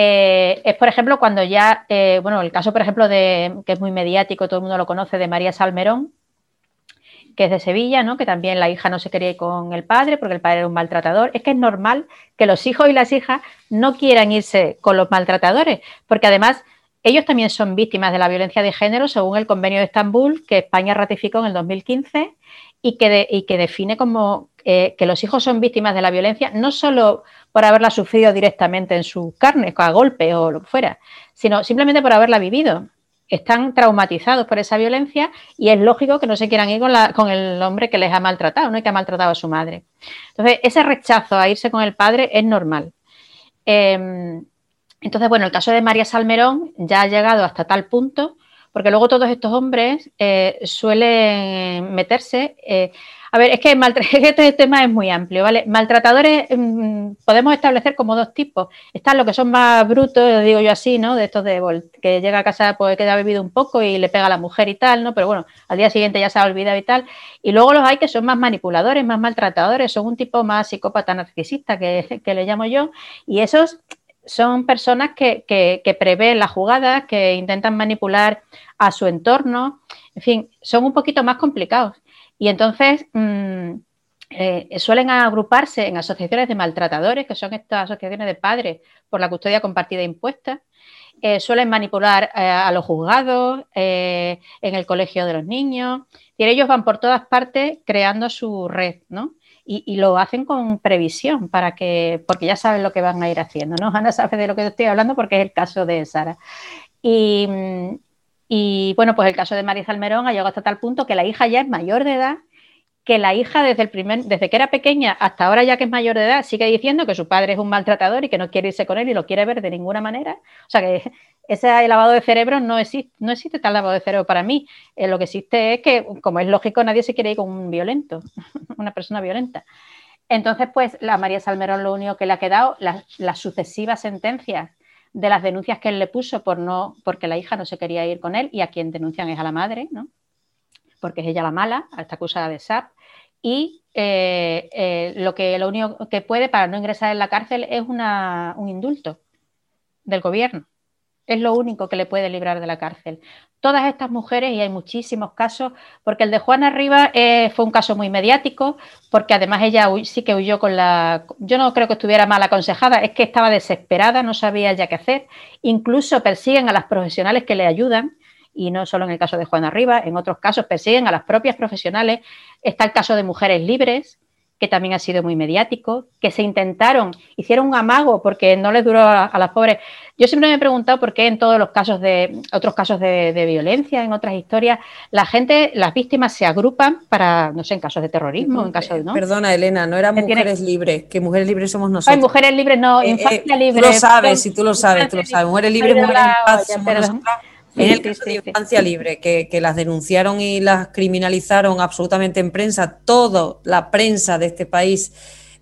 eh, es, por ejemplo, cuando ya, eh, bueno, el caso, por ejemplo, de, que es muy mediático, todo el mundo lo conoce, de María Salmerón, que es de Sevilla, ¿no? que también la hija no se quería ir con el padre porque el padre era un maltratador. Es que es normal que los hijos y las hijas no quieran irse con los maltratadores, porque además ellos también son víctimas de la violencia de género según el convenio de Estambul que España ratificó en el 2015 y que, y que define como eh, que los hijos son víctimas de la violencia no solo por haberla sufrido directamente en su carne, a golpe o lo que fuera, sino simplemente por haberla vivido. Están traumatizados por esa violencia y es lógico que no se quieran ir con, con el hombre que les ha maltratado, ¿no? que ha maltratado a su madre. Entonces, ese rechazo a irse con el padre es normal. Em, entonces, bueno, el caso de María Salmerón ya ha llegado hasta tal punto, porque luego todos estos hombres eh, suelen meterse eh, a ver, es que este tema es muy amplio, ¿vale? Maltratadores mm, podemos establecer como dos tipos. Están los que son más brutos, digo yo así, ¿no? De estos de que llega a casa pues que ha bebido un poco y le pega a la mujer y tal, ¿no? Pero bueno, al día siguiente ya se ha olvidado y tal. Y luego los hay que son más manipuladores, más maltratadores, son un tipo más psicópata narcisista que, que le llamo yo. Y esos son personas que, prevén las jugadas, que intentan manipular a su entorno. En fin, son un poquito más complicados. Y entonces mm, eh, suelen agruparse en asociaciones de maltratadores, que son estas asociaciones de padres por la custodia compartida impuesta. Eh, suelen manipular eh, a los juzgados, en el colegio de los niños. Y ellos van por todas partes creando su red, ¿no? Y, lo hacen con previsión para que, porque ya saben lo que van a ir haciendo, ¿no? Ana sabe de lo que estoy hablando porque es el caso de Sara. Y, mm, y bueno, pues el caso de María Salmerón ha llegado hasta tal punto que la hija ya es mayor de edad, que la hija desde, el primer, desde que era pequeña hasta ahora ya que es mayor de edad sigue diciendo que su padre es un maltratador y que no quiere irse con él y lo quiere ver de ninguna manera. O sea que ese lavado de cerebro no existe, no existe tal lavado de cerebro para mí. Eh, lo que existe es que, como es lógico, nadie se quiere ir con un violento, una persona violenta. Entonces, pues la María Salmerón lo único que le ha quedado, las sucesivas sentencias de las denuncias que él le puso por no, porque la hija no se quería ir con él y a quien denuncian es a la madre, ¿no? Porque es ella la mala, está acusada de SAP. y eh, eh, lo que lo único que puede para no ingresar en la cárcel es un indulto del gobierno. Es lo único que le puede librar de la cárcel. Todas estas mujeres, y hay muchísimos casos, porque el de Juana Rivas eh, fue un caso muy mediático, porque además ella sí que huyó con la... Yo no creo que estuviera mal aconsejada, es que estaba desesperada, no sabía ya qué hacer. Incluso persiguen a las profesionales que le ayudan, y no solo en el caso de Juana Rivas, en otros casos persiguen a las propias profesionales. Está el caso de mujeres libres, que también ha sido muy mediático, que se intentaron, hicieron un amago porque no les duró a, las pobres. Yo siempre me he preguntado por qué en todos los casos de, otros casos de, violencia, en otras historias, la gente, las víctimas se agrupan para, no sé, en casos de terrorismo, en casos de, ¿no? Perdona, Elena, no eran mujeres libres, que mujeres libres somos nosotros. Hay mujeres libres, no, eh, infancia eh, libre. Tú lo sabes, si tú lo sabes, tú lo sabes. Mujeres libres, mujeres en paz, somos en el caso de infancia libre, que, las denunciaron y las criminalizaron absolutamente en prensa, toda la prensa de este país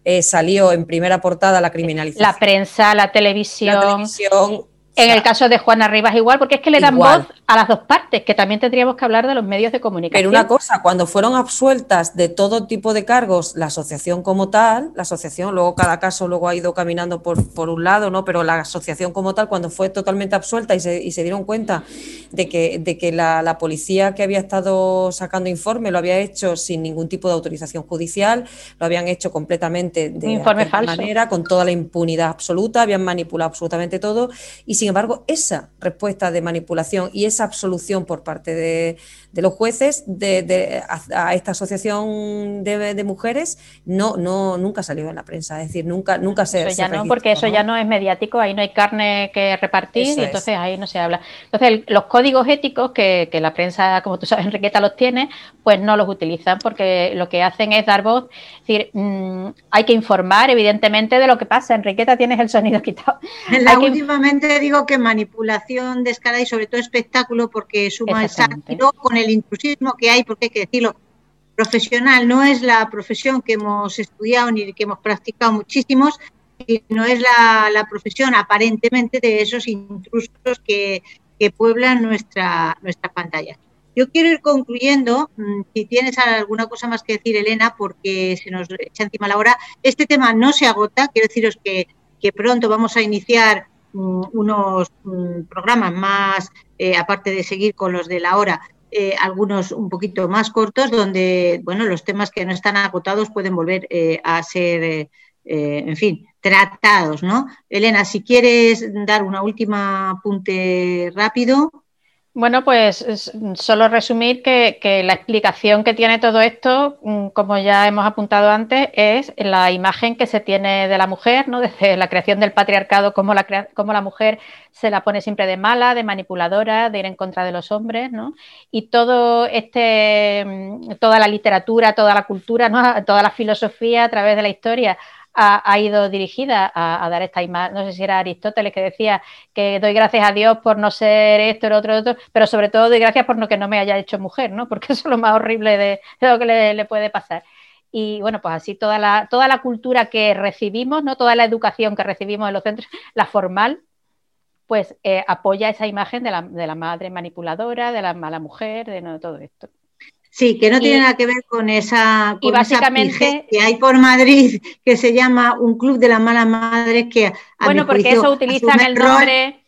eh, salió en primera portada la criminalización. La prensa, la televisión. La televisión en el caso de Juana Rivas igual, porque es que le dan voz a las dos partes, que también tendríamos que hablar de los medios de comunicación. Pero una cosa, cuando fueron absueltas de todo tipo de cargos, la asociación como tal, la asociación, luego cada caso luego ha ido caminando por, por un lado, ¿no? Pero la asociación como tal, cuando fue totalmente absuelta y se, y se dieron cuenta de que, de que la, la, policía que había estado sacando informe lo había hecho sin ningún tipo de autorización judicial, lo habían hecho completamente de informe manera, con toda la impunidad absoluta, habían manipulado absolutamente todo y sin embargo, esa respuesta de manipulación y esa absolución por parte de, los jueces de, a, esta asociación de, mujeres no, no, nunca salió en la prensa. Es decir, nunca, nunca se. Eso ya no, porque eso ya no es mediático, ahí no hay carne que repartir y entonces ahí no se habla. Entonces, los códigos éticos que, la prensa, como tú sabes, Enriqueta los tiene, pues no los utilizan porque lo que hacen es dar voz. Es decir, mm, hay que informar, evidentemente, de lo que pasa. Enriqueta, tienes el sonido quitado. La, últimamente digo que manipulación descarada y sobre todo espectáculo porque suma el sátiro con el intrusismo que hay, porque hay que decirlo, profesional no es la profesión que hemos estudiado ni que hemos practicado muchísimos, sino es la, profesión aparentemente de esos intrusos que, pueblan nuestra, nuestra pantalla. Yo quiero ir concluyendo, mm, si tienes alguna cosa más que decir, Elena, porque se nos echa encima la hora. Este tema no se agota, quiero deciros que, que pronto vamos a iniciar unos mm, programas más, eh, aparte de seguir con los de la hora, eh, algunos un poquito más cortos, donde bueno, los temas que no están agotados pueden volver eh, a ser, en fin, tratados, ¿no? Elena, si quieres dar una última apunte rápido. Bueno, pues solo resumir que, la explicación que tiene todo esto, mm, como ya hemos apuntado antes, es la imagen que se tiene de la mujer, ¿no? Desde la creación del patriarcado, como la, la mujer se la pone siempre de mala, de manipuladora, de ir en contra de los hombres, ¿no? Y todo este, mm, toda la literatura, toda la cultura, ¿no? toda la filosofía a través de la historia ha, ido dirigida a, dar esta imagen, no sé si era Aristóteles que decía que doy gracias a Dios por no ser esto, el otro, el otro, pero sobre todo doy gracias por no que no me haya hecho mujer, ¿no? Porque eso es lo más horrible de, lo que le, puede pasar. Y bueno, pues así toda la, toda la cultura que recibimos, ¿no? Toda la educación que recibimos en los centros, la formal, pues eh, apoya esa imagen de la, de la, madre manipuladora, de la mala mujer, de todo esto. Sí, que no tiene nada que ver con esa, y básicamente, que hay por Madrid que se llama un club de las malas madres que bueno porque eso utilizan el nombre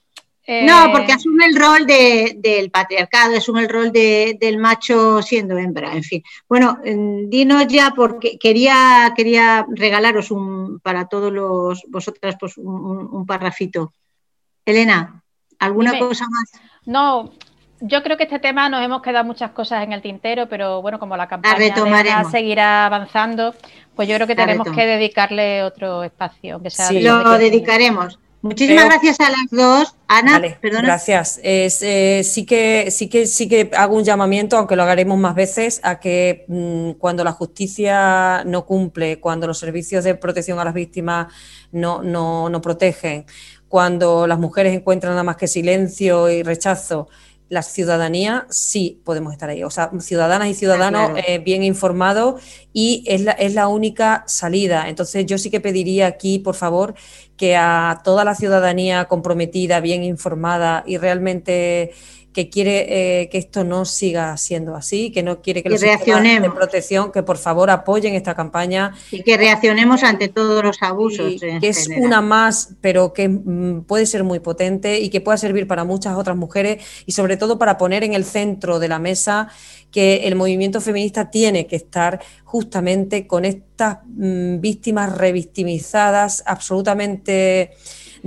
no eh, porque asume el rol del patriarcado asume el rol del macho siendo hembra en fin. Bueno dinos ya porque quería quería regalaros un para todos los vosotras pues un, un parrafito. Elena alguna cosa más no yo creo que este tema nos hemos quedado muchas cosas en el tintero, pero bueno, como la campaña seguirá avanzando, pues yo creo que tenemos que dedicarle otro espacio, aunque sea. Sí, lo dedicaremos. Muchísimas gracias a las dos. Ana, perdona. Gracias. Eh, sí, que, sí, que, sí que hago un llamamiento, aunque lo haremos más veces, a que mm, cuando la justicia no cumple, cuando los servicios de protección a las víctimas no, no, no protegen, cuando las mujeres encuentran nada más que silencio y rechazo, la ciudadanía sí podemos estar ahí. O sea, ciudadanas y ciudadanos eh, bien informados y es la, es la única salida. Entonces yo sí que pediría aquí, por favor, que a toda la ciudadanía comprometida, bien informada y realmente que quiere eh, que esto no siga siendo así, que no quiere que los de protección, que por favor apoyen esta campaña. Y que reaccionemos ante todos los abusos. que es una más, pero que mm, puede ser muy potente y que pueda servir para muchas otras mujeres y sobre todo para poner en el centro de la mesa que el movimiento feminista tiene que estar justamente con estas mm, víctimas revictimizadas, absolutamente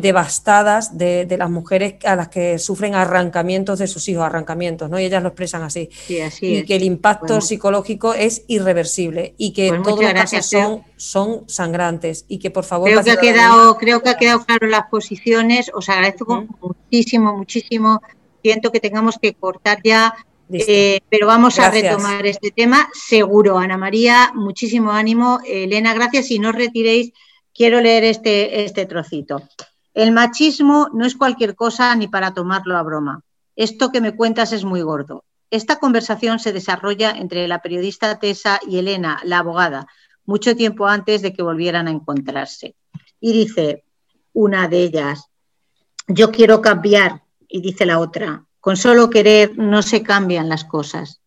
devastadas de, las mujeres a las que sufren arrancamientos de sus hijos, arrancamientos, ¿no? Y ellas lo expresan así. y que el impacto psicológico es irreversible y que pues todos los casos son, son, sangrantes y que por favor... Creo que, ha quedado, creo que ha quedado claro las posiciones, os agradezco muchísimo, muchísimo. Siento que tengamos que cortar ya eh, pero vamos a retomar este tema seguro. Ana María, muchísimo ánimo. Elena, gracias. Y no os retiréis, quiero leer este, este trocito. El machismo no es cualquier cosa ni para tomarlo a broma. Esto que me cuentas es muy gordo. Esta conversación se desarrolla entre la periodista Tessa y Elena, la abogada, mucho tiempo antes de que volvieran a encontrarse. Y dice una de ellas, yo quiero cambiar, y dice la otra, con solo querer no se cambian las cosas.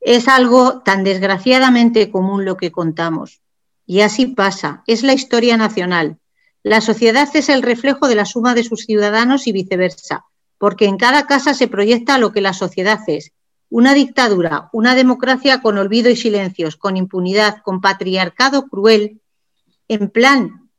Es algo tan desgraciadamente común lo que contamos. Y así pasa, es la historia nacional, la sociedad es el reflejo de la suma de sus ciudadanos y viceversa, porque en cada casa se proyecta lo que la sociedad es. Una dictadura, una democracia con olvido y silencios, con impunidad, con patriarcado cruel, en plan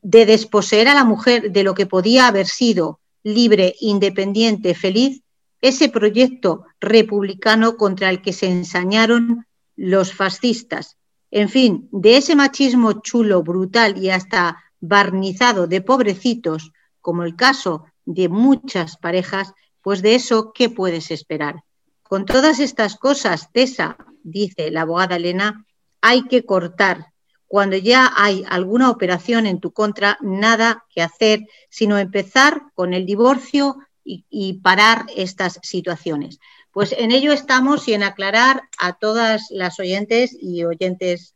de desposeer a la mujer de lo que podía haber sido libre, independiente, feliz, ese proyecto republicano contra el que se ensañaron los fascistas. En fin, de ese machismo chulo, brutal y hasta barnizado de pobrecitos, como el caso de muchas parejas, pues de eso, ¿qué puedes esperar? Con todas estas cosas, Tessa, dice la abogada Elena, hay que cortar. Cuando ya hay alguna operación en tu contra, nada que hacer, sino empezar con el divorcio y, y parar estas situaciones. Pues en ello estamos y en aclarar a todas las oyentes y oyentes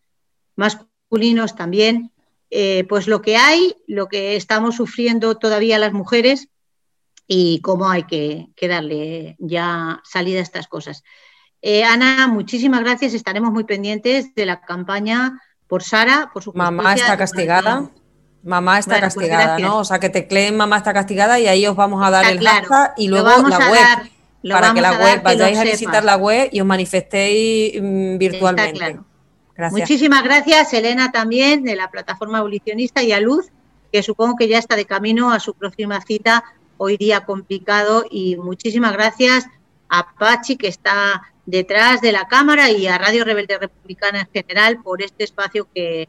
masculinos también eh, pues lo que hay, lo que estamos sufriendo todavía las mujeres y cómo hay que, darle ya salida a estas cosas. Eh, Ana, muchísimas gracias. Estaremos muy pendientes de la campaña por Sara, por su Mamá está castigada. Mamá está pues castigada, ¿no? O sea, que tecleen mamá está castigada y ahí os vamos a dar el claro. y luego la web. para que la web, vayáis a visitar la web y os manifestéis mm, Muchísimas gracias, Elena, también de la plataforma abolicionista y a Luz, que supongo que ya está de camino a su próxima cita, hoy día complicado. Y muchísimas gracias a Pachi, que está detrás de la cámara, y a Radio Rebelde Republicana en general por este espacio que,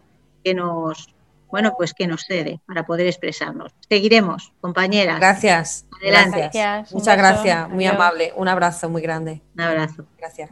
nos bueno, pues que nos cede para poder expresarnos. Seguiremos, compañeras. Gracias. Adelante. Muchas gracias. Muy amable. Un abrazo muy grande. Un abrazo. Gracias.